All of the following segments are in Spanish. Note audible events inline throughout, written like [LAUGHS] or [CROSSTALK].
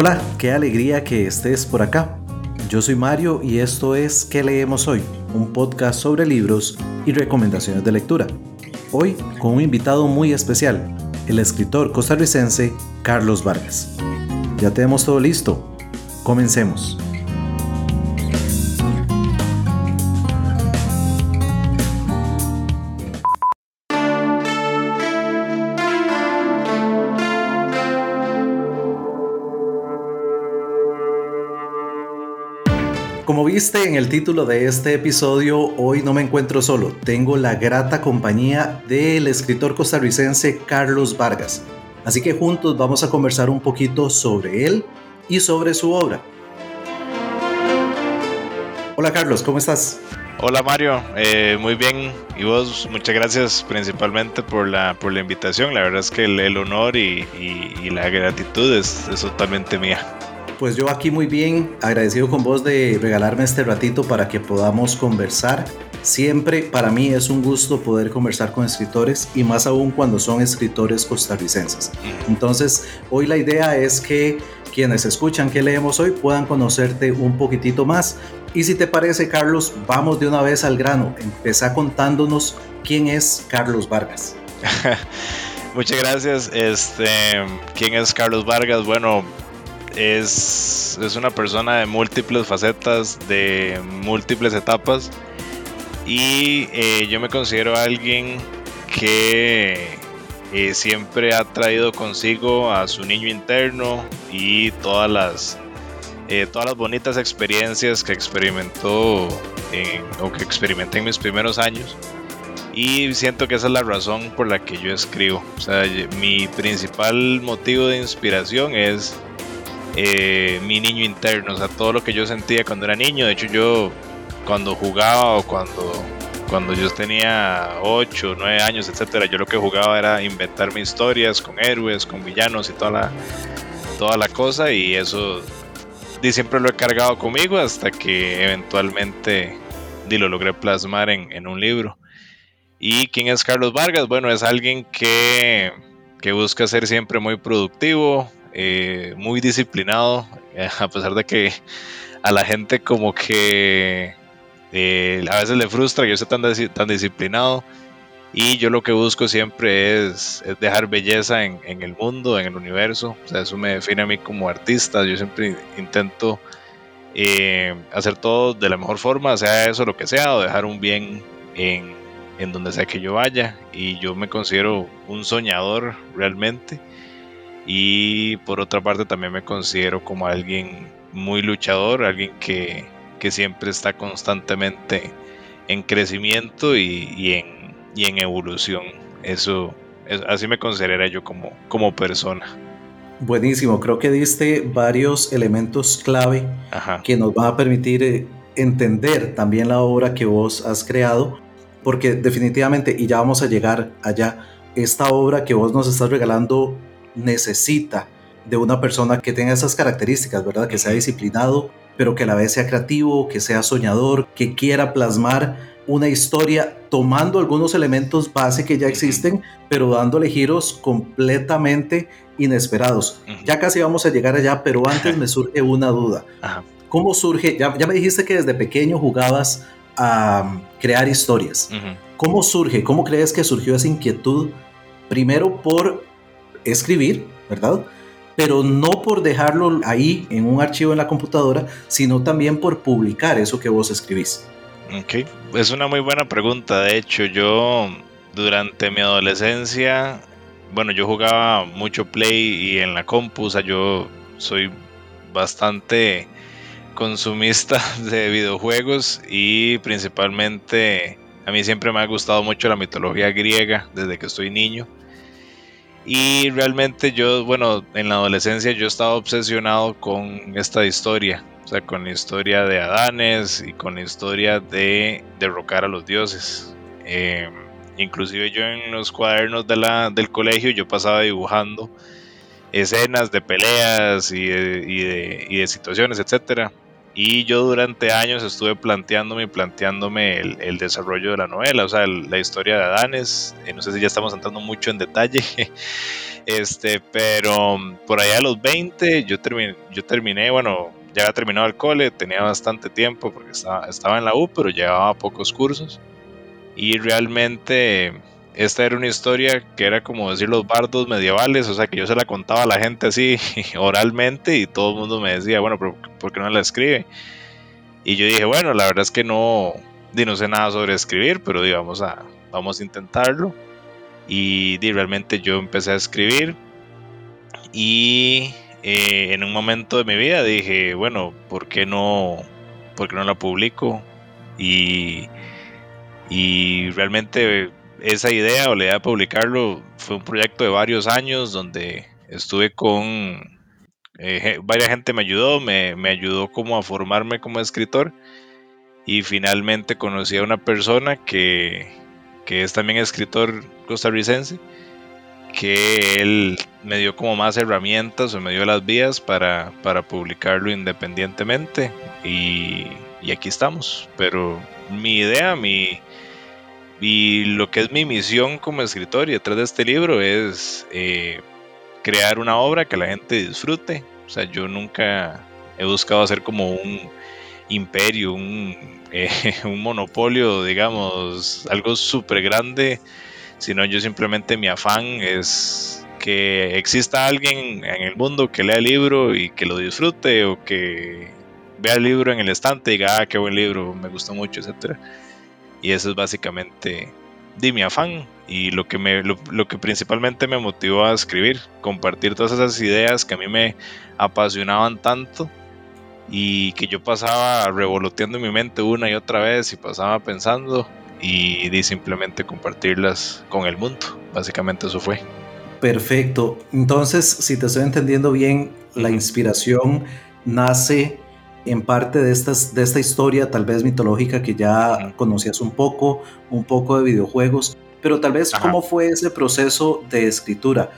Hola, qué alegría que estés por acá. Yo soy Mario y esto es ¿Qué leemos hoy? Un podcast sobre libros y recomendaciones de lectura. Hoy con un invitado muy especial, el escritor costarricense Carlos Vargas. Ya tenemos todo listo. Comencemos. Viste en el título de este episodio, hoy no me encuentro solo, tengo la grata compañía del escritor costarricense Carlos Vargas. Así que juntos vamos a conversar un poquito sobre él y sobre su obra. Hola Carlos, ¿cómo estás? Hola Mario, eh, muy bien. Y vos, muchas gracias principalmente por la, por la invitación. La verdad es que el, honor y, la gratitud es totalmente mía. Pues yo aquí muy bien, agradecido con vos de regalarme este ratito para que podamos conversar. Siempre para mí es un gusto poder conversar con escritores y más aún cuando son escritores costarricenses. Entonces, hoy la idea es que quienes escuchan que leemos hoy puedan conocerte un poquitito más. Y si te parece, Carlos, vamos de una vez al grano. Empezá contándonos quién es Carlos Vargas. [LAUGHS] Muchas gracias. Este, ¿Quién es Carlos Vargas? Bueno, es, una persona de múltiples facetas, de múltiples etapas. Y eh, yo me considero alguien que eh, siempre ha traído consigo a su niño interno y todas las, eh, todas las bonitas experiencias que experimentó o que experimenté en mis primeros años. Y siento que esa es la razón por la que yo escribo. O sea, mi principal motivo de inspiración es eh, mi niño interno, o sea, todo lo que yo sentía cuando era niño. De hecho, yo cuando jugaba o cuando, cuando yo tenía 8, 9 años, etcétera, yo lo que jugaba era inventarme historias con héroes, con villanos y toda la, toda la cosa. Y eso y siempre lo he cargado conmigo hasta que eventualmente lo logré plasmar en, en un libro. ¿Y quién es Carlos Vargas? Bueno, es alguien que, que busca ser siempre muy productivo, eh, muy disciplinado, eh, a pesar de que a la gente como que eh, a veces le frustra que yo sea tan, disciplinado. Y yo lo que busco siempre es, dejar belleza en, el mundo, en el universo. O sea, eso me define a mí como artista. Yo siempre intento hacer todo de la mejor forma, sea eso lo que sea, o dejar un bien en, en donde sea que yo vaya. Y yo me considero un soñador realmente. Y por otra parte también me considero como alguien muy luchador, alguien que, siempre está constantemente en crecimiento y, en, en, evolución. Eso, así me consideraría yo como, como persona. Buenísimo, creo que diste varios elementos clave que nos van a permitir eh, entender también la obra que vos has creado, porque definitivamente, y ya vamos a llegar allá, esta obra que vos nos estás regalando necesita de una persona que tenga esas características, ¿verdad? Que sea disciplinado, pero que a la vez sea creativo, que sea soñador, que quiera plasmar una historia tomando algunos elementos base que ya existen, pero dándole giros completamente inesperados. Ya casi vamos a llegar allá, pero antes me [LAUGHS] surge una duda. ¿Cómo surge? Ya, me dijiste que desde pequeño jugabas a crear historias. ¿Cómo surge? ¿Cómo crees que surgió esa inquietud? Primero por escribir, ¿verdad? Pero no por dejarlo ahí en un archivo en la computadora, sino también por publicar eso que vos escribís. Ok, es una muy buena pregunta. De hecho, yo durante mi adolescencia, bueno, yo jugaba mucho Play y en la compu, o sea, yo soy bastante consumista [LAUGHS] de videojuegos y principalmente a mí siempre me ha gustado mucho la mitología griega desde que estoy niño. Y realmente yo, bueno, en la adolescencia yo estaba obsesionado con esta historia, o sea, con la historia de Adanes y con la historia de derrocar a los dioses. Em, inclusive yo en los cuadernos de la, del colegio yo pasaba dibujando escenas de peleas y de, y de, y de situaciones, etcétera. Y yo durante años estuve planteándome y planteándome el, desarrollo de la novela, o sea, la historia de Adanes. Eh, no sé si ya estamos entrando mucho en detalle, [LAUGHS] Este, pero por allá a los 20 yo terminé, yo terminé, bueno, ya había terminado el cole, tenía bastante tiempo porque estaba, estaba en la U, pero llevaba pocos cursos. Y realmente esta era una historia que era como decir los bardos medievales, o sea que yo se la contaba a la gente así [LAUGHS] oralmente y todo el mundo me decía, bueno, pero ¿por qué no la escribe? Y yo dije, bueno, la verdad es que no, no sé nada sobre escribir, pero digamos, a, vamos a intentarlo. Y realmente yo empecé a escribir y eh, en un momento de mi vida dije, bueno, ¿por qué no, por no la publico? Y, y realmente esa idea o la idea de publicarlo fue un proyecto de varios años donde estuve con eh, varias gente me ayudó, me, ayudó como a formarme como escritor y finalmente conocí a una persona que, que es también escritor costarricense que él me dio como más herramientas o me dio las vías para, para publicarlo independientemente y, y, aquí estamos. Pero mi idea, mi, y lo que es mi misión como escritor y detrás de este libro es eh, crear una obra que la gente disfrute. O sea, yo nunca he buscado hacer como un imperio, un, [LAUGHS] eh, monopolio, digamos, algo súper grande, sino yo simplemente mi afán es que exista alguien en el mundo que lea el libro y que lo disfrute o que vea el libro en el estante y diga, ah, qué buen libro, me gustó mucho, etcétera y eso es básicamente de mi afán y lo que, me, lo, que principalmente me motivó a escribir, compartir todas esas ideas que a mí me apasionaban tanto y que yo pasaba revoloteando en mi mente una y otra vez y pasaba pensando y di simplemente compartirlas con el mundo. Básicamente eso fue. Perfecto. Entonces, si te estoy entendiendo bien, la inspiración nace en parte de, estas, de esta historia, tal vez mitológica, que ya conocías un poco, un poco de videojuegos, pero tal vez cómo fue ese proceso de escritura.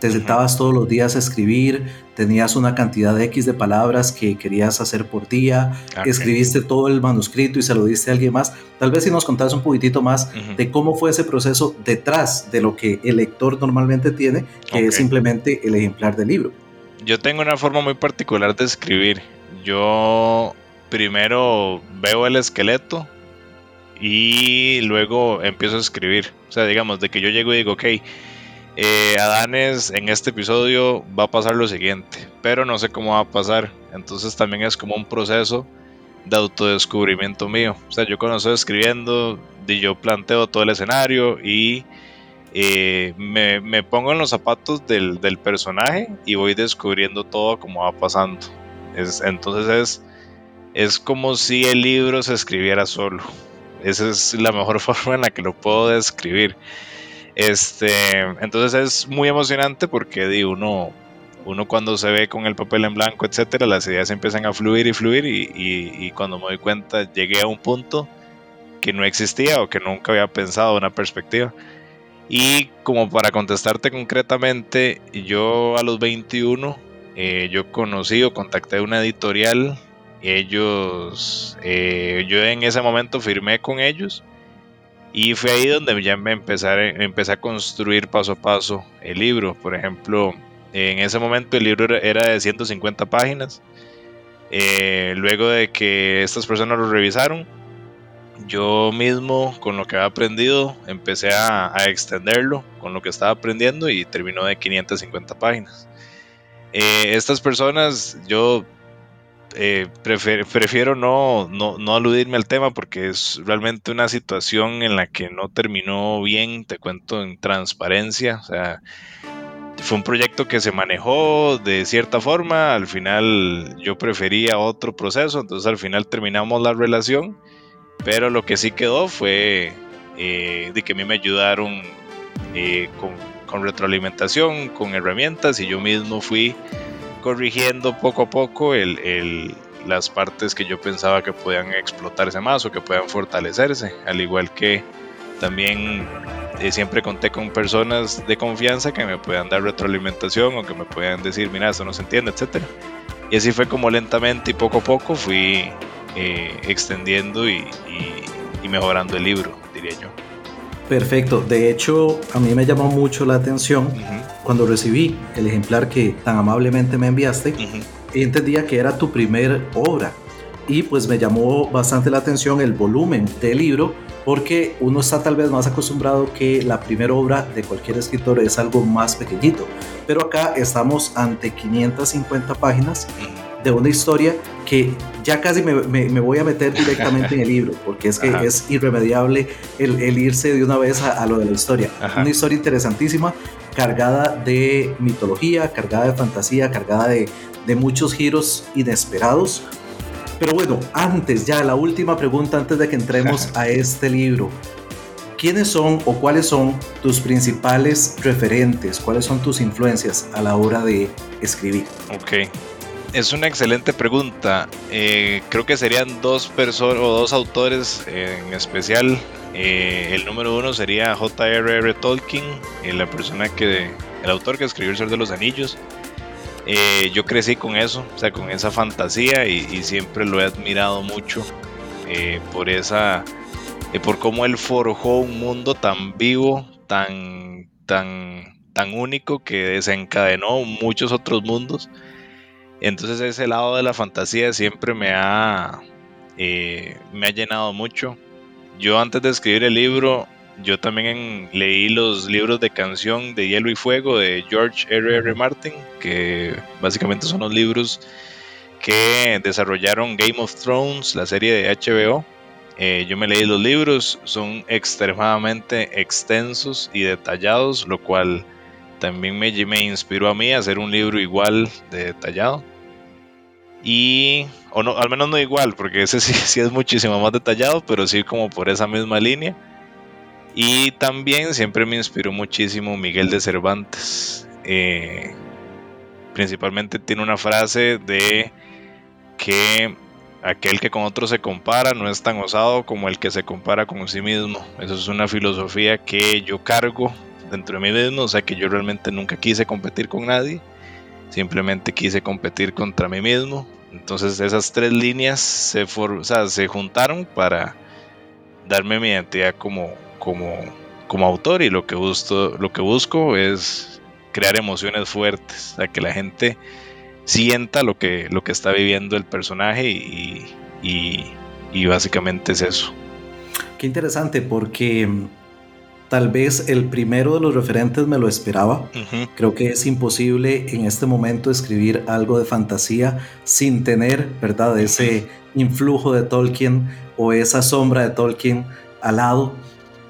Te sentabas todos los días a escribir, tenías una cantidad de X de palabras que querías hacer por día, escribiste todo el manuscrito y se lo diste a alguien más. Tal vez si nos contas un poquitito más de cómo fue ese proceso detrás de lo que el lector normalmente tiene, que es simplemente el ejemplar del libro. Yo tengo una forma muy particular de escribir yo primero veo el esqueleto y luego empiezo a escribir. O sea, digamos, de que yo llego y digo, ok, eh, Adanes en este episodio va a pasar lo siguiente, pero no sé cómo va a pasar. Entonces también es como un proceso de autodescubrimiento mío. O sea, yo cuando estoy escribiendo, yo planteo todo el escenario y eh, me, pongo en los zapatos del, del personaje y voy descubriendo todo como va pasando entonces es, es como si el libro se escribiera solo. Esa es la mejor [LAUGHS] forma en la que lo puedo describir. Este, entonces es muy emocionante porque di, uno, uno cuando se ve con el papel en blanco, etcétera, las ideas empiezan a fluir y fluir y, y, cuando me doy cuenta llegué a un punto que no existía o que nunca había pensado una perspectiva. Y como para contestarte concretamente, yo a los 21 eh, yo conocí o contacté una editorial. Ellos, eh, yo en ese momento firmé con ellos y fue ahí donde ya me empecé, a construir paso a paso el libro. Por ejemplo, en ese momento el libro era de 150 páginas. Eh, luego de que estas personas lo revisaron, yo mismo con lo que había aprendido empecé a, extenderlo con lo que estaba aprendiendo y terminó de 550 páginas. Eh, estas personas, yo eh, prefiero no, no, aludirme al tema porque es realmente una situación en la que no terminó bien, te cuento en transparencia, o sea, fue un proyecto que se manejó de cierta forma, al final yo prefería otro proceso, entonces al final terminamos la relación, pero lo que sí quedó fue eh, de que a mí me ayudaron con con retroalimentación, con herramientas y yo mismo fui corrigiendo poco a poco el, las partes que yo pensaba que podían explotarse más o que puedan fortalecerse, al igual que también eh, siempre conté con personas de confianza que me puedan dar retroalimentación o que me puedan decir, mira, esto no se entiende, etc. Y así fue como lentamente y poco a poco fui eh, extendiendo y mejorando el libro, diría yo. Perfecto. De hecho, a mí me llamó mucho la atención cuando recibí el ejemplar que tan amablemente me enviaste. y entendía que era tu primer obra. Y pues me llamó bastante la atención el volumen del libro porque uno está tal vez más acostumbrado que la primera obra de cualquier escritor es algo más pequeñito. Pero acá estamos ante 550 páginas de una historia que ya casi me, me, voy a meter directamente en el libro, porque es que es irremediable el, el, irse de una vez a, lo de la historia. Una historia interesantísima, cargada de mitología, cargada de fantasía, cargada de, de muchos giros inesperados. Pero bueno, antes ya, la última pregunta antes de que entremos a este libro. ¿Quiénes son o cuáles son tus principales referentes? ¿Cuáles son tus influencias a la hora de escribir? Ok, es una excelente pregunta. Eh, creo que serían dos personas o dos autores en especial. Eh, el número uno sería J.R.R. Tolkien, eh, la persona que, el autor que escribió El Ser de los Anillos. yo crecí con eso, o sea, con esa fantasía y, siempre lo he admirado mucho por esa, por cómo él forjó un mundo tan vivo, tan, tan, tan único que desencadenó muchos otros mundos. Entonces ese lado de la fantasía siempre me ha, eh, me ha llenado mucho. Yo antes de escribir el libro, yo también leí los libros de canción de Hielo y Fuego de George R. R. Martin, que básicamente son los libros que desarrollaron Game of Thrones, la serie de HBO. Eh, yo me leí los libros, son extremadamente extensos y detallados, lo cual también me, me inspiró a mí a hacer un libro igual de detallado. Y, o no, al menos no igual, porque ese [LAUGHS] sí, es muchísimo más detallado, pero sí como por esa misma línea. Y también siempre me inspiró muchísimo Miguel de Cervantes. Eh, principalmente tiene una frase de que aquel que con otro se compara no es tan osado como el que se compara con sí mismo. Eso es una filosofía que yo cargo dentro de mí mismo, o sea que yo realmente nunca quise competir con nadie, simplemente quise competir contra mí mismo. Entonces esas tres líneas se, for, se juntaron para darme mi identidad como, como, como autor y lo que, busco, lo que busco es crear emociones fuertes, o sea, que la gente sienta lo que, lo que está viviendo el personaje y, y, y básicamente es eso. Qué interesante porque Tal vez el primero de los referentes me lo esperaba. Creo que es imposible en este momento escribir algo de fantasía sin tener, ¿verdad?, ese influjo de Tolkien o esa sombra de Tolkien al lado.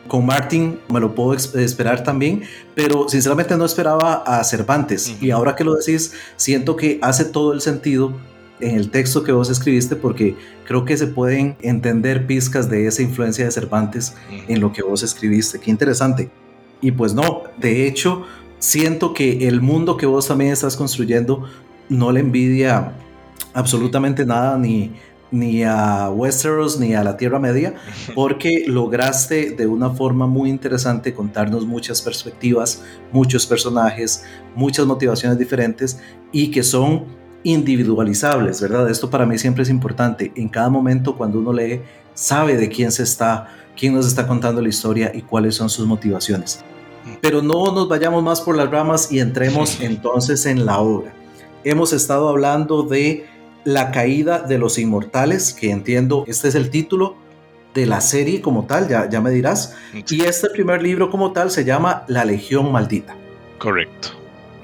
Con Martin me lo puedo esperar también, pero sinceramente no esperaba a Cervantes. Y ahora que lo decís, siento que hace todo el sentido en el texto que vos escribiste porque creo que se pueden entender pizcas de esa influencia de Cervantes en lo que vos escribiste. Qué interesante. Y pues no, de hecho, siento que el mundo que vos también estás construyendo no le envidia absolutamente nada ni, ni a Westeros ni a la Tierra Media, [LAUGHS] porque lograste de una forma muy interesante contarnos muchas perspectivas, muchos personajes, muchas motivaciones diferentes y que son individualizables, ¿verdad? Esto para mí siempre es importante. En cada momento cuando uno lee, sabe de quién se está, quién nos está contando la historia y cuáles son sus motivaciones. Pero no nos vayamos más por las ramas y entremos entonces en la obra. Hemos estado hablando de la caída de los inmortales, que entiendo, este es el título de la serie como tal, ya, ya me dirás. Y este primer libro como tal se llama La Legión Maldita. Correcto.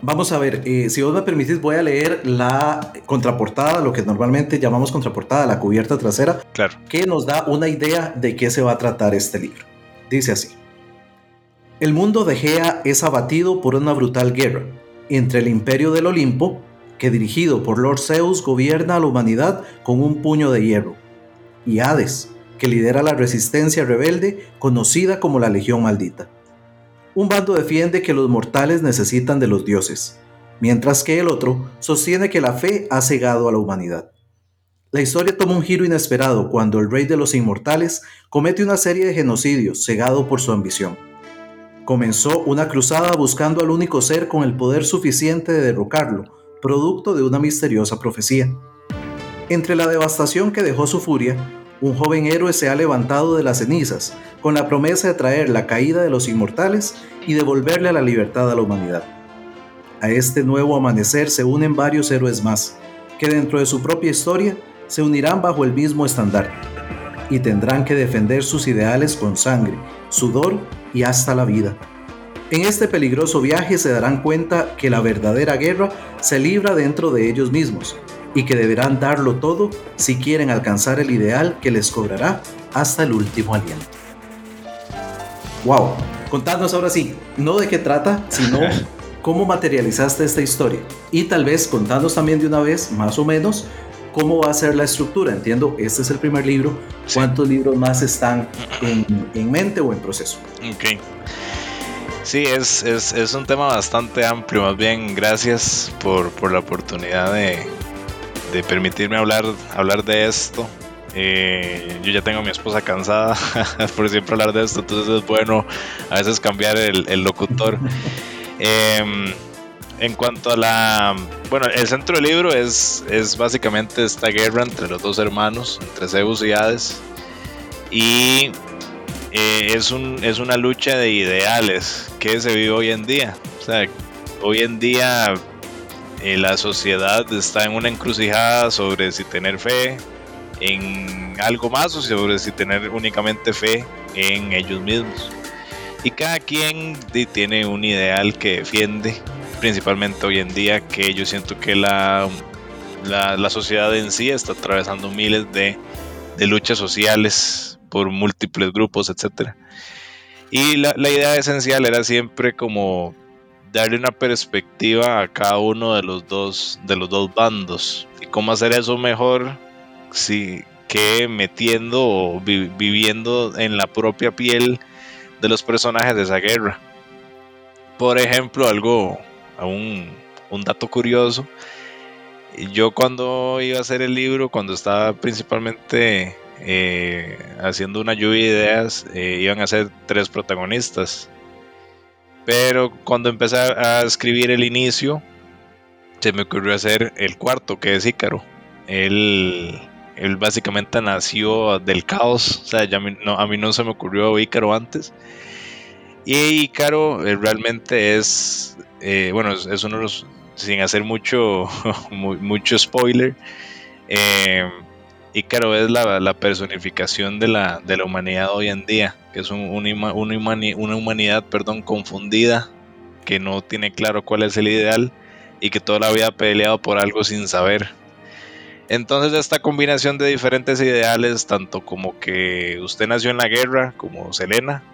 Vamos a ver, eh, si vos me permitís, voy a leer la contraportada, lo que normalmente llamamos contraportada, la cubierta trasera, claro. que nos da una idea de qué se va a tratar este libro. Dice así: El mundo de Gea es abatido por una brutal guerra entre el Imperio del Olimpo, que dirigido por Lord Zeus gobierna a la humanidad con un puño de hierro, y Hades, que lidera la resistencia rebelde conocida como la Legión Maldita. Un bando defiende que los mortales necesitan de los dioses, mientras que el otro sostiene que la fe ha cegado a la humanidad. La historia toma un giro inesperado cuando el rey de los inmortales comete una serie de genocidios cegado por su ambición. Comenzó una cruzada buscando al único ser con el poder suficiente de derrocarlo, producto de una misteriosa profecía. Entre la devastación que dejó su furia, un joven héroe se ha levantado de las cenizas con la promesa de traer la caída de los inmortales y devolverle la libertad a la humanidad. A este nuevo amanecer se unen varios héroes más, que dentro de su propia historia se unirán bajo el mismo estandarte y tendrán que defender sus ideales con sangre, sudor y hasta la vida. En este peligroso viaje se darán cuenta que la verdadera guerra se libra dentro de ellos mismos y que deberán darlo todo si quieren alcanzar el ideal que les cobrará hasta el último aliento. Wow, contadnos ahora sí, no de qué trata, sino [LAUGHS] cómo materializaste esta historia. Y tal vez contadnos también de una vez, más o menos, cómo va a ser la estructura. Entiendo, este es el primer libro. ¿Cuántos libros más están en, mente o en proceso? Ok. Sí, es, es, es, un tema bastante amplio. Más bien, gracias por, por la oportunidad de, de permitirme hablar, hablar de esto. Eh, yo ya tengo a mi esposa cansada [LAUGHS] por siempre hablar de esto, entonces es bueno a veces cambiar el, locutor. Em, en cuanto a la... Bueno, el centro del libro es, es básicamente esta guerra entre los dos hermanos, entre Zeus y Hades. Y eh, es, un, es una lucha de ideales que se vive hoy en día. O sea, hoy en día eh, la sociedad está en una encrucijada sobre si tener fe en algo más o sobre si tener únicamente fe en ellos mismos. Y cada quien tiene un ideal que defiende, principalmente hoy en día, que yo siento que la, la, sociedad en sí está atravesando miles de, de luchas sociales por múltiples grupos, etc. Y la, la idea esencial era siempre como darle una perspectiva a cada uno de los dos, de los dos bandos. ¿Y cómo hacer eso mejor si, que metiendo o viviendo en la propia piel de los personajes de esa guerra? Por ejemplo, algo, un, un dato curioso. Yo cuando iba a hacer el libro, cuando estaba principalmente eh, haciendo una lluvia de ideas, eh, iban a ser tres protagonistas. Pero cuando empecé a escribir el inicio, se me ocurrió hacer el cuarto, que es Ícaro. Él, él básicamente nació del caos, o sea, ya a mí no se me ocurrió Ícaro antes. Y Ícaro eh, realmente es, eh, bueno, es, uno de los, sin hacer mucho, [LAUGHS] mucho spoiler, eh, Ícaro es la, personificación de la, humanidad hoy en día, que es una, humanidad perdón, confundida, que no tiene claro cuál es el ideal y que toda la vida ha peleado por algo sin saber. Entonces esta combinación de diferentes ideales, tanto como que usted nació en la guerra, como Selena,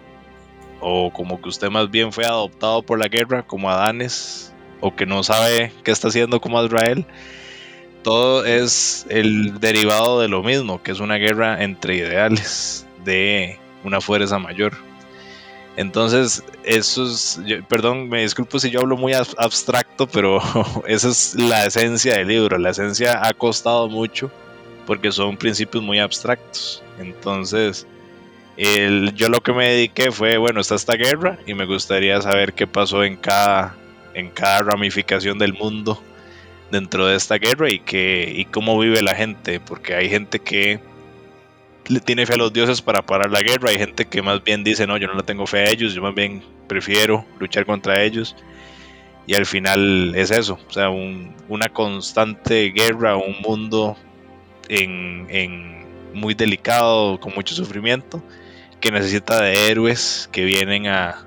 o como que usted más bien fue adoptado por la guerra, como Adanes, o que no sabe qué está haciendo como Israel, todo es el derivado de lo mismo, que es una guerra entre ideales de una fuerza mayor. Entonces, eso es, perdón, me disculpo si yo hablo muy abstracto, pero [LAUGHS] esa es la esencia del libro. La esencia ha costado mucho porque son principios muy abstractos. Entonces, yo lo que me dediqué fue, bueno, está esta guerra y me gustaría saber qué pasó en cada, en cada ramificación del mundo dentro de esta guerra y, que, y cómo vive la gente, porque hay gente que le tiene fe a los dioses para parar la guerra, hay gente que más bien dice, no, yo no le tengo fe a ellos, yo más bien prefiero luchar contra ellos. Y al final es eso, o sea, una constante guerra, un mundo en, en muy delicado, con mucho sufrimiento, que necesita de héroes que vienen a,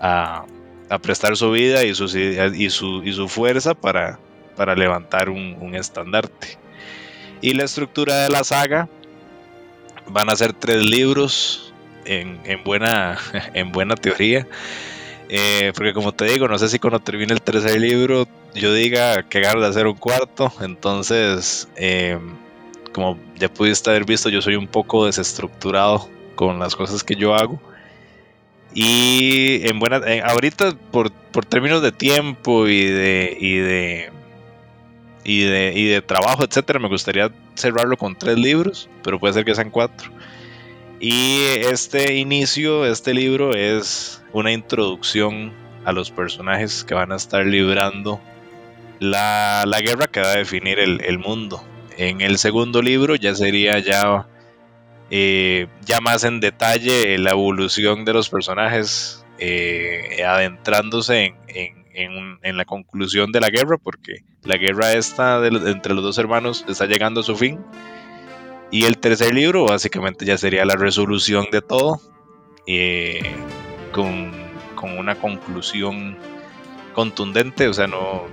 a, a prestar su vida y su, y su, y su fuerza para, para levantar un, estandarte. Y la estructura de la saga van a ser tres libros en, buena, [LAUGHS] en buena teoría. Eh, porque como te digo, no sé si cuando termine el tercer libro yo diga que ganas de hacer un cuarto. Entonces, eh, como ya pudiste haber visto, yo soy un poco desestructurado con las cosas que yo hago. Y en buena, ahorita por, por términos de tiempo y de, y de y de, y de trabajo, etcétera. Me gustaría cerrarlo con tres libros, pero puede ser que sean cuatro. Y este inicio, este libro es una introducción a los personajes que van a estar librando la, la guerra que va a definir el, el, mundo. En el segundo libro ya sería ya eh, ya más en detalle la evolución de los personajes, eh, adentrándose en, la conclusión de la guerra, porque la guerra esta entre los dos hermanos está llegando a su fin. Y el tercer libro básicamente ya sería la resolución de todo, eh, con, con, una conclusión contundente, o sea, no...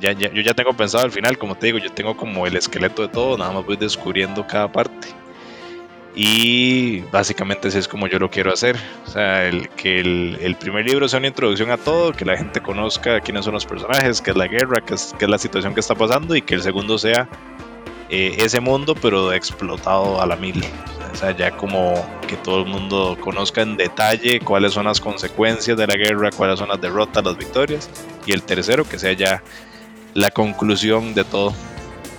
Ya, ya, yo ya tengo pensado al final, como te digo, yo tengo como el esqueleto de todo, nada más voy descubriendo cada parte. Y básicamente así es como yo lo quiero hacer. O sea, el, que el, primer libro sea una introducción a todo, que la gente conozca quiénes son los personajes, qué es la guerra, qué es, qué es la situación que está pasando, y que el segundo sea eh, ese mundo, pero explotado a la mil. O sea, ya como que todo el mundo conozca en detalle cuáles son las consecuencias de la guerra, cuáles son las derrotas, las victorias. Y el tercero, que sea ya la conclusión de todo.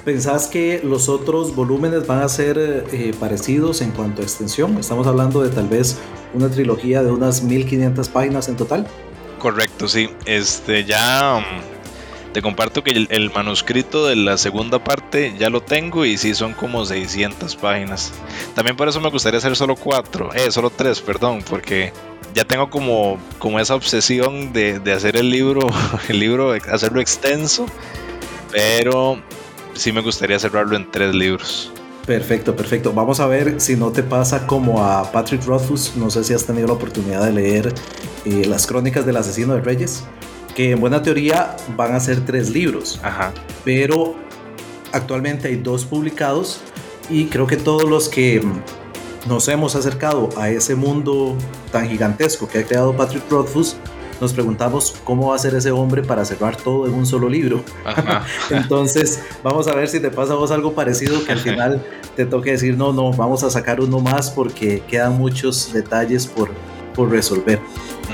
¿Pensás que los otros volúmenes van a ser eh, parecidos en cuanto a extensión? Estamos hablando de tal vez una trilogía de unas 1500 páginas en total. Correcto, sí. Este ya mm, te comparto que el, manuscrito de la segunda parte ya lo tengo y sí son como 600 páginas. También por eso me gustaría hacer solo cuatro, eh, solo tres, perdón, porque ya tengo como, como esa obsesión de, de hacer el libro, [LAUGHS] el libro, hacerlo extenso, pero sí me gustaría cerrarlo en tres libros. Perfecto, perfecto. Vamos a ver si no te pasa como a Patrick Rothfuss. No sé si has tenido la oportunidad de leer eh, las crónicas del asesino de Reyes, que en buena teoría van a ser tres libros. Ajá. Pero actualmente hay dos publicados y creo que todos los que nos hemos acercado a ese mundo tan gigantesco que ha creado Patrick Rothfuss nos preguntamos cómo va a ser ese hombre para cerrar todo en un solo libro. [LAUGHS] Entonces, vamos a ver si te pasa a vos algo parecido que al final te toque decir, no, no, vamos a sacar uno más porque quedan muchos detalles por, por resolver.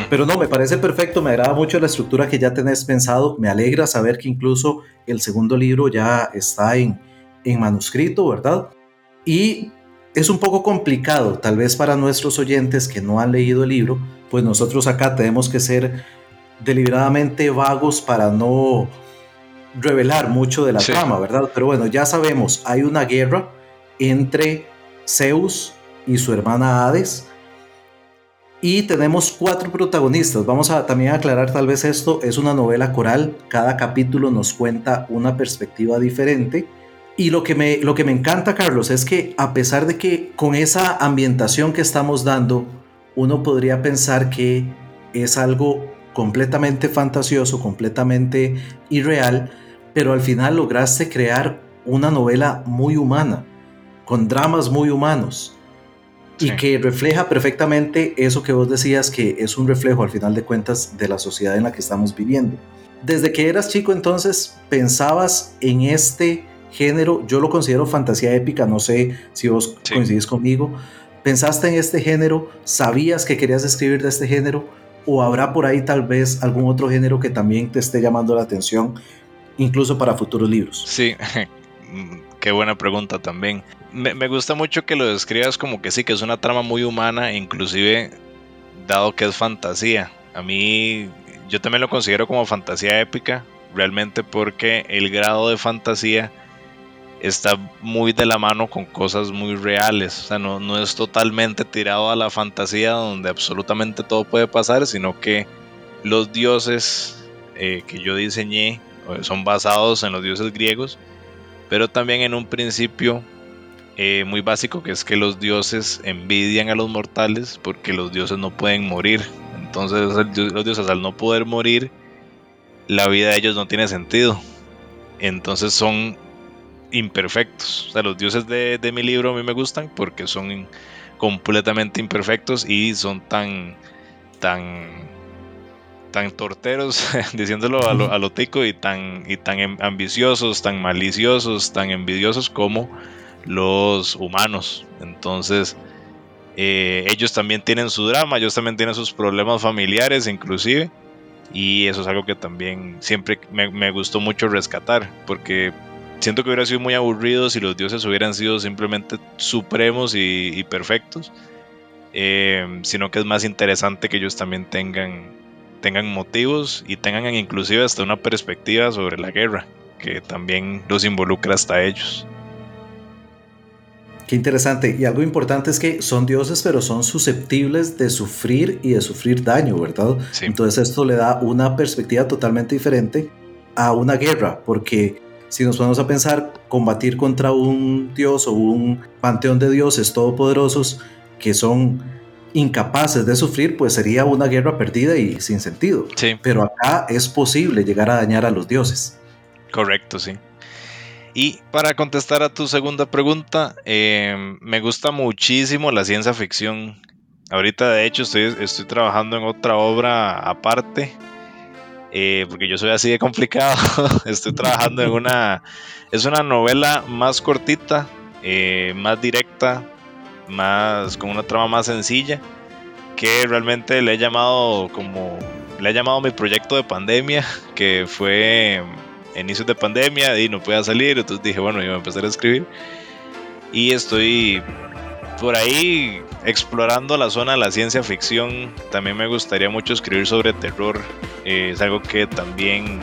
Pero no, me parece perfecto, me agrada mucho la estructura que ya tenés pensado, me alegra saber que incluso el segundo libro ya está en, en manuscrito, ¿verdad? Y es un poco complicado, tal vez para nuestros oyentes que no han leído el libro, pues nosotros acá tenemos que ser deliberadamente vagos para no revelar mucho de la trama, ¿verdad? Pero bueno, ya sabemos, hay una guerra entre Zeus y su hermana Hades. Y tenemos cuatro protagonistas. Vamos a también aclarar tal vez esto. Es una novela coral. Cada capítulo nos cuenta una perspectiva diferente y lo que, me, lo que me encanta, Carlos, es que a pesar de que con esa ambientación que estamos dando, uno podría pensar que es algo completamente fantasioso, completamente irreal, pero al final lograste crear una novela muy humana, con dramas muy humanos, y que refleja perfectamente eso que vos decías, que es un reflejo al final de cuentas de la sociedad en la que estamos viviendo. Desde que eras chico entonces, ¿pensabas en este género, yo lo considero fantasía épica, no sé si vos coincidís conmigo. ¿Pensaste en este género? ¿Sabías que querías escribir de este género? ¿O habrá por ahí tal vez algún otro género que también te esté llamando la atención, incluso para futuros libros? Sí, [LAUGHS] qué buena pregunta también. Me, me, gusta mucho que lo describas como que sí, que es una trama muy humana, inclusive dado que es fantasía. A mí, yo también lo considero como fantasía épica, realmente porque el grado de fantasía está muy de la mano con cosas muy reales. O sea, no, no es totalmente tirado a la fantasía donde absolutamente todo puede pasar, sino que los dioses eh, que yo diseñé eh, son basados en los dioses griegos, pero también en un principio eh, muy básico que es que los dioses envidian a los mortales porque los dioses no pueden morir. Entonces los dioses al no poder morir, la vida de ellos no tiene sentido. Entonces son imperfectos. O sea, los dioses de, mi libro a mí me gustan porque son completamente imperfectos y son tan, tan, tan torteros, [LAUGHS] diciéndolo a lo, a lo tico, y tan, y tan ambiciosos, tan maliciosos, tan envidiosos como los humanos. Entonces, eh, ellos también tienen su drama, ellos también tienen sus problemas familiares inclusive. Y eso es algo que también siempre me, me gustó mucho rescatar, porque siento que hubiera sido muy aburrido si los dioses hubieran sido simplemente supremos y, perfectos, eh, sino que es más interesante que ellos también tengan, tengan motivos y tengan inclusive hasta una perspectiva sobre la guerra, que también los involucra hasta ellos. Qué interesante. Y algo importante es que son dioses, pero son susceptibles de sufrir y de sufrir daño, ¿verdad? Entonces esto le da una perspectiva totalmente diferente a una guerra, porque si nos ponemos a pensar, combatir contra un dios o un panteón de dioses todopoderosos que son incapaces de sufrir, pues sería una guerra perdida y sin sentido. Sí. Pero acá es posible llegar a dañar a los dioses. Correcto, sí. Y para contestar a tu segunda pregunta, eh, me gusta muchísimo la ciencia ficción. Ahorita, de hecho, estoy, estoy trabajando en otra obra aparte, eh, porque yo soy así de complicado. [LAUGHS] estoy trabajando en una. Es una novela más cortita, eh, más directa, más con una trama más sencilla, que realmente le he llamado como. Le he llamado mi proyecto de pandemia, que fue inicios de pandemia y no podía salir, entonces dije, bueno, voy a empezar a escribir. Y estoy por ahí explorando la zona de la ciencia ficción. También me gustaría mucho escribir sobre terror. Eh, es algo que también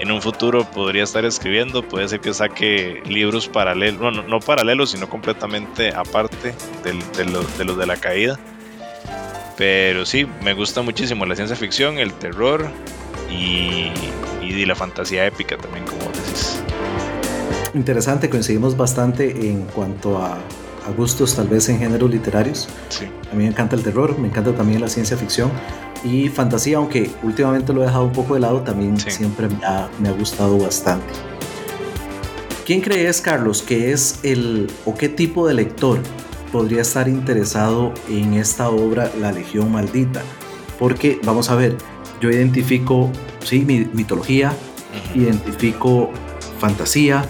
en un futuro podría estar escribiendo. Puede ser que saque libros paralelos, bueno, no paralelos, sino completamente aparte de, los de la caída. Pero sí, me gusta muchísimo la ciencia ficción, el terror y y la fantasía épica también, como decís. Interesante, coincidimos bastante en cuanto a, gustos tal vez en géneros literarios. Sí. A mí me encanta el terror, me encanta también la ciencia ficción y fantasía, aunque últimamente lo he dejado un poco de lado, también siempre me ha, me ha, gustado bastante. ¿Quién crees, Carlos, que es el o qué tipo de lector podría estar interesado en esta obra La Legión Maldita? Porque, vamos a ver, yo identifico, sí, mitología, identifico fantasía,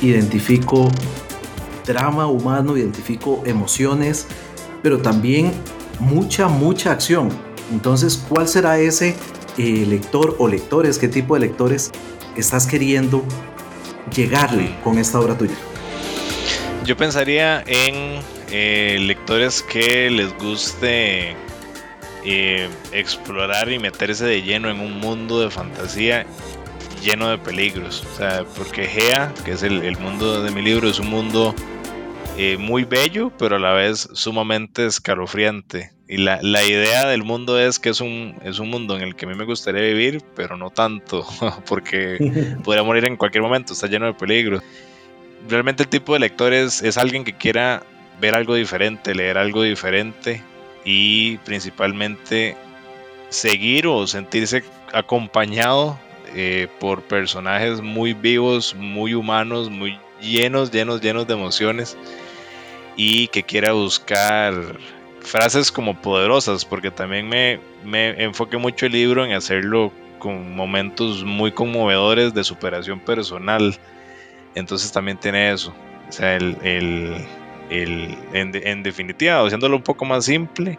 identifico drama humano, identifico emociones, pero también mucha, mucha acción. Entonces, ¿cuál será ese eh, lector o lectores? ¿Qué tipo de lectores estás queriendo llegarle con esta obra tuya? Yo pensaría en eh, lectores que les guste eh, explorar y meterse de lleno en un mundo de fantasía lleno de peligros. O sea, porque Gea, que es el, mundo de mi libro, es un mundo eh, muy bello, pero a la vez sumamente escalofriante. Y la, idea del mundo es que es un, es un mundo en el que a mí me gustaría vivir, pero no tanto, [LAUGHS] porque [LAUGHS] podría morir en cualquier momento, está lleno de peligros. Realmente el tipo de lector es, es alguien que quiera ver algo diferente, leer algo diferente, y principalmente seguir o sentirse acompañado eh, por personajes muy vivos, muy humanos, muy llenos, llenos, llenos de emociones y que quiera buscar frases como poderosas, porque también me, me enfoqué mucho el libro en hacerlo con momentos muy conmovedores de superación personal. Entonces también tiene eso. O sea, el, en, definitiva, haciéndolo un poco más simple,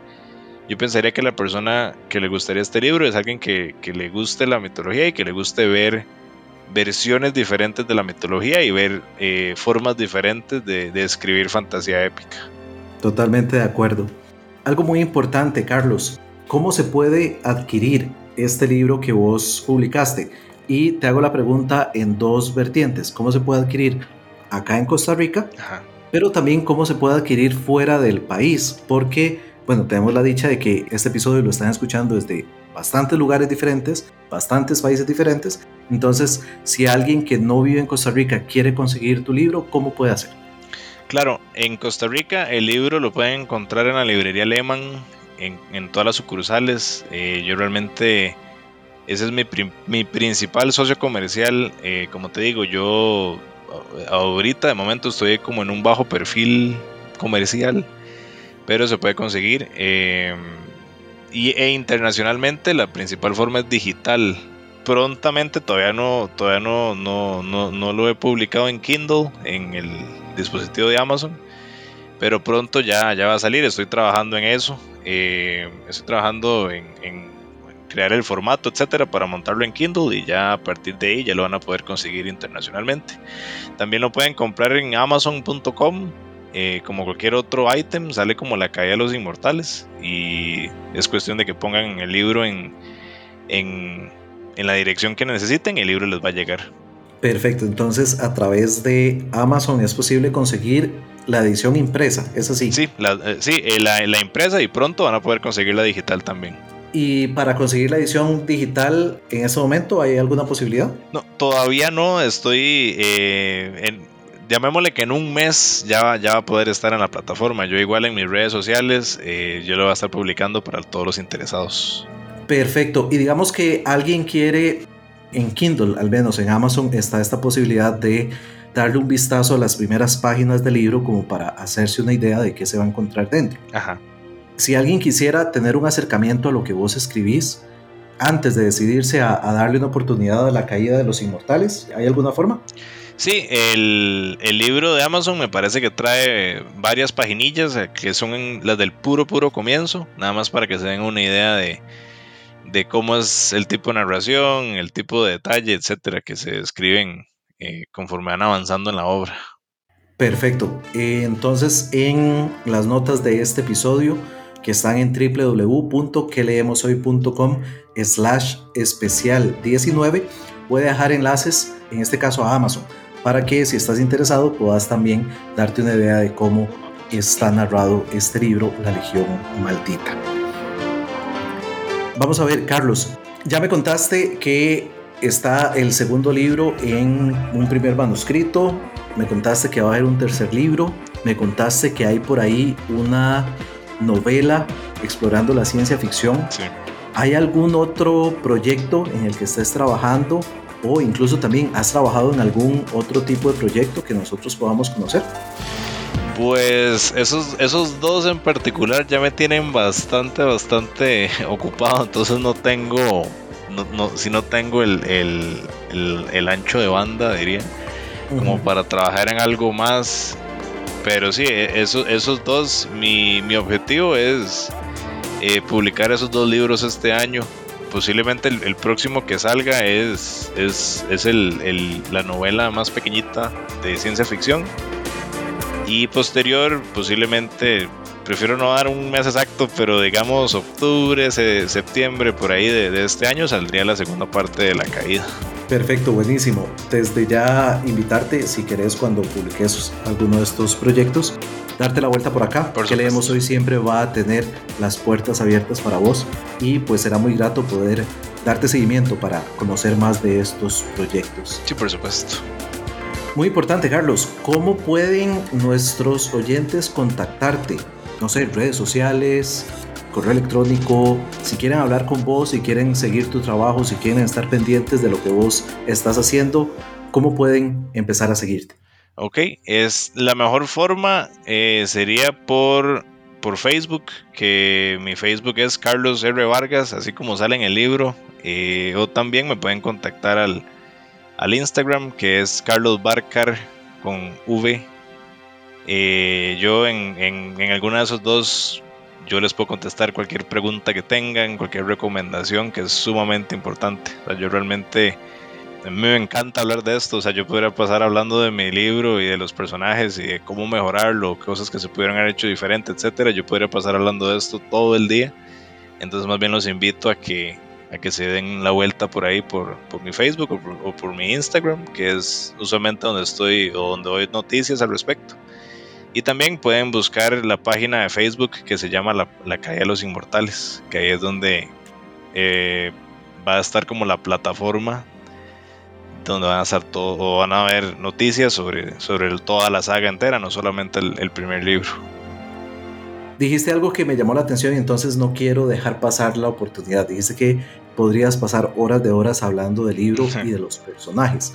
yo pensaría que la persona que le gustaría este libro es alguien que, le guste la mitología y que le guste ver versiones diferentes de la mitología y ver eh, formas diferentes de, de escribir fantasía épica. Totalmente de acuerdo. Algo muy importante, Carlos, ¿cómo se puede adquirir este libro que vos publicaste? Y te hago la pregunta en dos vertientes. ¿Cómo se puede adquirir acá en Costa Rica? Ajá pero también cómo se puede adquirir fuera del país, porque, bueno, tenemos la dicha de que este episodio lo están escuchando desde bastantes lugares diferentes, bastantes países diferentes, entonces si alguien que no vive en Costa Rica quiere conseguir tu libro, ¿cómo puede hacer? Claro, en Costa Rica el libro lo pueden encontrar en la librería Lehman, en, todas las sucursales. Eh, yo realmente, ese es mi, mi principal socio comercial. Eh, como te digo, yo ahorita de momento estoy como en un bajo perfil comercial, pero se puede conseguir. Em, y, e internacionalmente la principal forma es digital. Prontamente todavía no, todavía no, no, no, lo he publicado en Kindle, en el dispositivo de Amazon. Pero pronto ya, ya va a salir, estoy trabajando en eso. Em, estoy trabajando en crear el formato, etcétera, para montarlo en Kindle y ya a partir de ahí ya lo van a poder conseguir internacionalmente. También lo pueden comprar en amazon.com. Eh, como cualquier otro ítem, sale como la caída de los inmortales y es cuestión de que pongan el libro en, en, en la dirección que necesiten y el libro les va a llegar. Perfecto, entonces a través de Amazon es posible conseguir la edición impresa, es así. Sí, la, eh, sí eh, la, la, impresa y pronto van a poder conseguir la digital también. ¿Y para conseguir la edición digital en ese momento hay alguna posibilidad? No, todavía no, estoy en, llamémosle que en un mes ya, ya va a poder estar en la plataforma. Yo igual en mis redes sociales, yo lo voy a estar publicando para todos los interesados. Perfecto. Y digamos que alguien quiere, en Kindle, al menos en Amazon, está esta posibilidad de darle un vistazo a las primeras páginas del libro como para hacerse una idea de qué se va a encontrar dentro. Ajá. Si alguien quisiera tener un acercamiento a lo que vos escribís, antes de decidirse a, darle una oportunidad a la caída de los inmortales, ¿hay alguna forma? Sí, el, el, libro de Amazon me parece que trae varias paginillas eh, que son las del puro, puro comienzo, nada más para que se den una idea de, de cómo es el tipo de narración, el tipo de detalle, etcétera, que se describen eh, conforme van avanzando en la obra. Perfecto. Eh, entonces, en las notas de este episodio, que están en www.queleemoshoy.com slash especial 19, voy a dejar enlaces, en este caso a Amazon, para que si estás interesado puedas también darte una idea de cómo está narrado este libro, La Legión Maldita. Vamos a ver, Carlos, ya me contaste que está el segundo libro en un primer manuscrito, me contaste que va a haber un tercer libro, me contaste que hay por ahí una novela explorando la ciencia ficción. ¿Hay algún otro proyecto en el que estés trabajando o incluso también has trabajado en algún otro tipo de proyecto que nosotros podamos conocer? Pues esos, esos dos en particular ya me tienen bastante, bastante [LAUGHS] ocupado, entonces no tengo, no, si no tengo el, ancho de banda, diría, como para trabajar en algo más. Pero sí, e, esos, esos dos, mi, objetivo es eh, publicar esos dos libros este año. Posiblemente el, próximo que salga es, es, es la novela más pequeñita de ciencia ficción. Y posterior, posiblemente, prefiero no dar un mes exacto, pero digamos octubre, septiembre, por ahí de, este año saldría la segunda parte de la caída. Perfecto, buenísimo. Desde ya invitarte, si querés, cuando publiques alguno de estos proyectos, darte la vuelta por acá. Por que leemos hoy siempre va a tener las puertas abiertas para vos y pues será muy grato poder darte seguimiento para conocer más de estos proyectos. Sí, por supuesto. Muy importante, Carlos, ¿cómo pueden nuestros oyentes contactarte? No sé, redes sociales, correo electrónico, si quieren hablar con vos, si quieren seguir tu trabajo, si quieren estar pendientes de lo que vos estás haciendo, ¿cómo pueden empezar a seguirte? Ok, es la mejor forma eh, sería por, por Facebook, que mi Facebook es Carlos R. Vargas, así como sale en el libro, eh, o también me pueden contactar al al Instagram, que es Carlos Barcar con V. Eh, yo en, en, alguna de esos dos, yo les puedo contestar cualquier pregunta que tengan, cualquier recomendación, que es sumamente importante. yo realmente me encanta hablar de esto. O sea, yo podría pasar hablando de mi libro y de los personajes y de cómo mejorarlo, cosas que se pudieran haber hecho diferente, etcétera. Yo podría pasar hablando de esto todo el día. Entonces, más bien los invito a que a que se den la vuelta por ahí por, por mi Facebook o por, mi Instagram, que es usualmente donde estoy o donde doy noticias al respecto. Y también pueden buscar la página de Facebook que se llama La, la Calle de los Inmortales, que ahí es donde eh, va a estar como la plataforma donde van a estar todo, o van a ver noticias sobre, sobre toda la saga entera, no solamente el, el primer libro dijiste algo que me llamó la atención y entonces no quiero dejar pasar la oportunidad. Dijiste que podrías pasar horas de horas hablando del libro [LAUGHS] y de los personajes.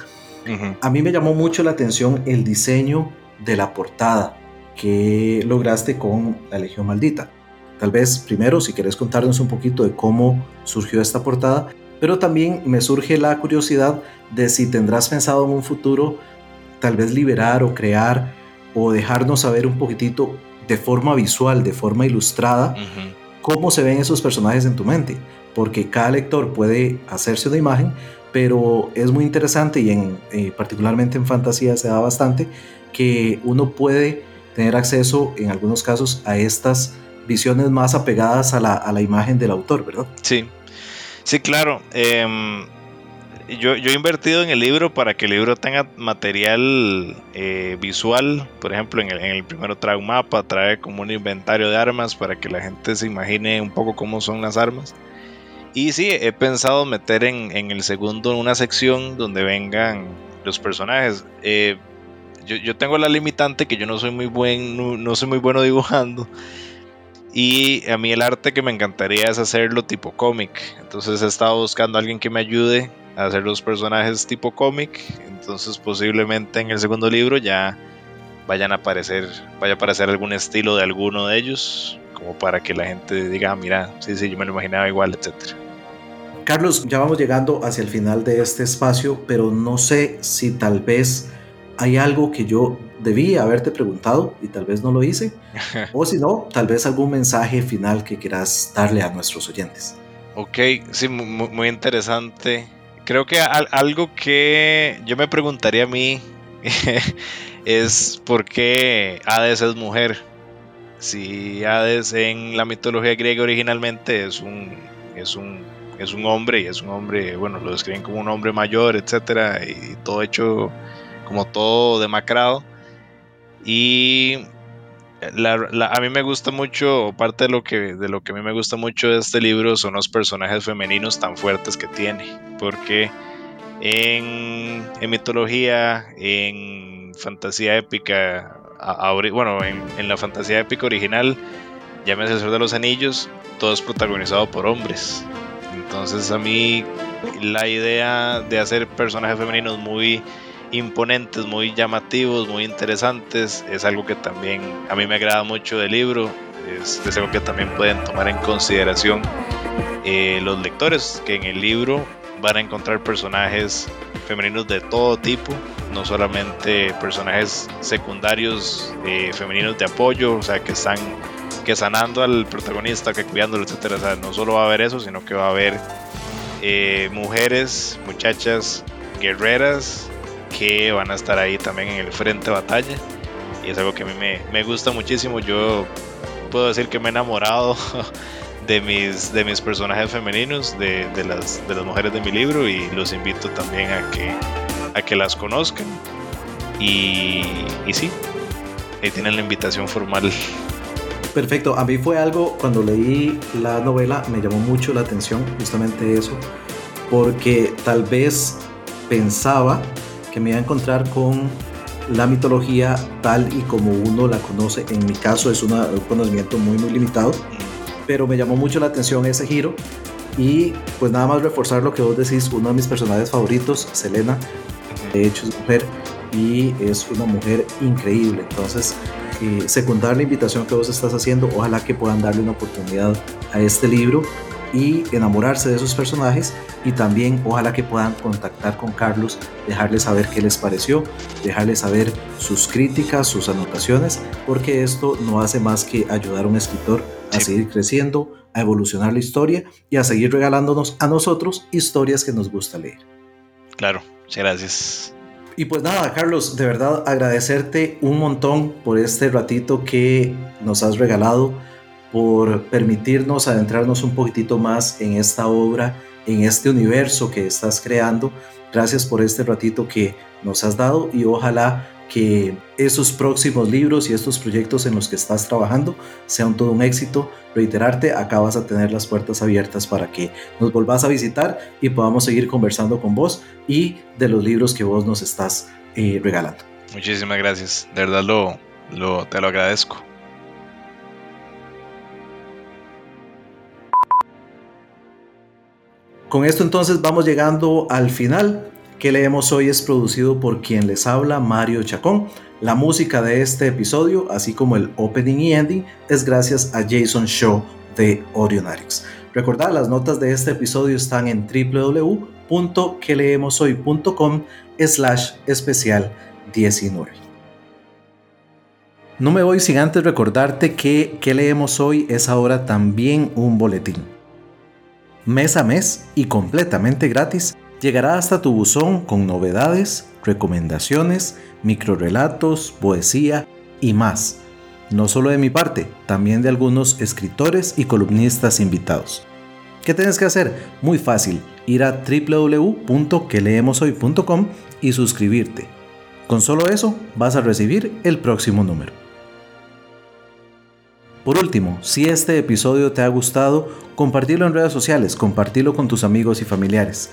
A mí me llamó mucho la atención el diseño de la portada que lograste con La Legión Maldita. Tal vez primero, si quieres contarnos un poquito de cómo surgió esta portada, pero también me surge la curiosidad de si tendrás pensado en un futuro tal vez liberar o crear o dejarnos saber un poquitito de forma visual, de forma ilustrada, cómo se ven esos personajes en tu mente, porque cada lector puede hacerse una imagen, pero es muy interesante y en, eh, particularmente en fantasía se da bastante que uno puede tener acceso en algunos casos a estas visiones más apegadas a la, a la imagen del autor, ¿verdad? Sí, sí, claro. Em, yo, yo, he invertido en el libro para que el libro tenga material eh, visual. Por ejemplo, en el, en el, primero trae un mapa, trae como un inventario de armas para que la gente se imagine un poco cómo son las armas. Y sí, he pensado meter en, en el segundo una sección donde vengan los personajes. Eh, yo, yo, tengo la limitante que yo no soy muy buen, no, no soy muy bueno dibujando. Y a mí el arte que me encantaría es hacerlo tipo cómic. Entonces he estado buscando a alguien que me ayude a hacer los personajes tipo cómic. Entonces posiblemente en el segundo libro ya vayan a aparecer, vaya a aparecer algún estilo de alguno de ellos. Como para que la gente diga, ah, mira, sí, sí, yo me lo imaginaba igual, etc. Carlos, ya vamos llegando hacia el final de este espacio, pero no sé si tal vez hay algo que yo debí haberte preguntado y tal vez no lo hice. [LAUGHS] o si no, tal vez algún mensaje final que quieras darle a nuestros oyentes. Ok, sí, muy, interesante. Creo que algo que yo me preguntaría a mí [LAUGHS] es por qué Hades es mujer. Si Hades en la mitología griega originalmente es un, es un, es un hombre y es un hombre, bueno, lo describen como un hombre mayor, etcétera, y todo hecho como todo demacrado. Y a mí me gusta mucho, parte de lo, que, de lo que a mí me gusta mucho de este libro son los personajes femeninos tan fuertes que tiene. Porque en, mitología, en fantasía épica, bueno, en, la fantasía épica original, llámese el Señor de los Anillos, todo es protagonizado por hombres. Entonces a mí la idea de hacer personajes femeninos muy imponentes, muy llamativos, muy interesantes. Es algo que también a mí me agrada mucho del libro. Es, algo que también pueden tomar en consideración eh, los lectores, que en el libro van a encontrar personajes femeninos de todo tipo, no solamente personajes secundarios eh, femeninos de apoyo, o sea, que están que sanando al protagonista, que cuidándolo, etcétera. O sea, no solo va a haber eso, sino que va a haber eh, mujeres, muchachas, guerreras, que van a estar ahí también en el frente de batalla. Y es algo que a mí me, gusta muchísimo. Yo puedo decir que me he enamorado [LAUGHS] de mis, de mis personajes femeninos, de, las, de las mujeres de mi libro, y los invito también a que, a que las conozcan. Y, y sí, ahí tienen la invitación formal. Perfecto, a mí fue algo, cuando leí la novela, me llamó mucho la atención justamente eso, porque tal vez pensaba que me iba a encontrar con la mitología tal y como uno la conoce. En mi caso es un conocimiento muy, muy limitado, pero me llamó mucho la atención ese giro. Y pues nada más reforzar lo que vos decís, uno de mis personajes favoritos, Selena, de hecho es mujer y es una mujer increíble. Entonces, eh, secundar la invitación que vos estás haciendo, ojalá que puedan darle una oportunidad a este libro y enamorarse de esos personajes y también ojalá que puedan contactar con Carlos, dejarle saber qué les pareció, dejarle saber sus críticas, sus anotaciones, porque esto no hace más que ayudar a un escritor a seguir creciendo, a evolucionar la historia y a seguir regalándonos a nosotros historias que nos gusta leer. Claro, muchas gracias. Y pues nada, Carlos, de verdad agradecerte un montón por este ratito que nos has regalado por permitirnos adentrarnos un poquitito más en esta obra, en este universo que estás creando. Gracias por este ratito que nos has dado y ojalá que esos próximos libros y estos proyectos en los que estás trabajando sean todo un éxito. Reiterarte, acá vas a tener las puertas abiertas para que nos volvás a visitar y podamos seguir conversando con vos y de los libros que vos nos estás eh, regalando. Muchísimas gracias, de verdad lo, lo, te lo agradezco. Con esto entonces vamos llegando al final. Que leemos hoy es producido por quien les habla, Mario Chacón. La música de este episodio, así como el opening y ending, es gracias a Jason Shaw de Audionarics. Recordad, las notas de este episodio están en www.queleemoshoy.com slash especial 19. No me voy sin antes recordarte que ¿Qué leemos hoy? es ahora también un boletín mes a mes y completamente gratis, llegará hasta tu buzón con novedades, recomendaciones, microrelatos, poesía y más. No solo de mi parte, también de algunos escritores y columnistas invitados. ¿Qué tienes que hacer? Muy fácil, ir a www.queleemoshoy.com y suscribirte. Con solo eso vas a recibir el próximo número. Por último, si este episodio te ha gustado, compartilo en redes sociales, compartilo con tus amigos y familiares.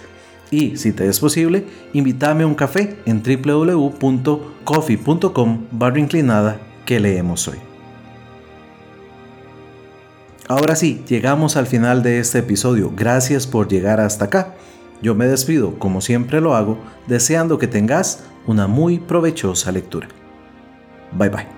Y si te es posible, invítame a un café en www.coffee.com barra inclinada que leemos hoy. Ahora sí, llegamos al final de este episodio. Gracias por llegar hasta acá. Yo me despido, como siempre lo hago, deseando que tengas una muy provechosa lectura. Bye bye.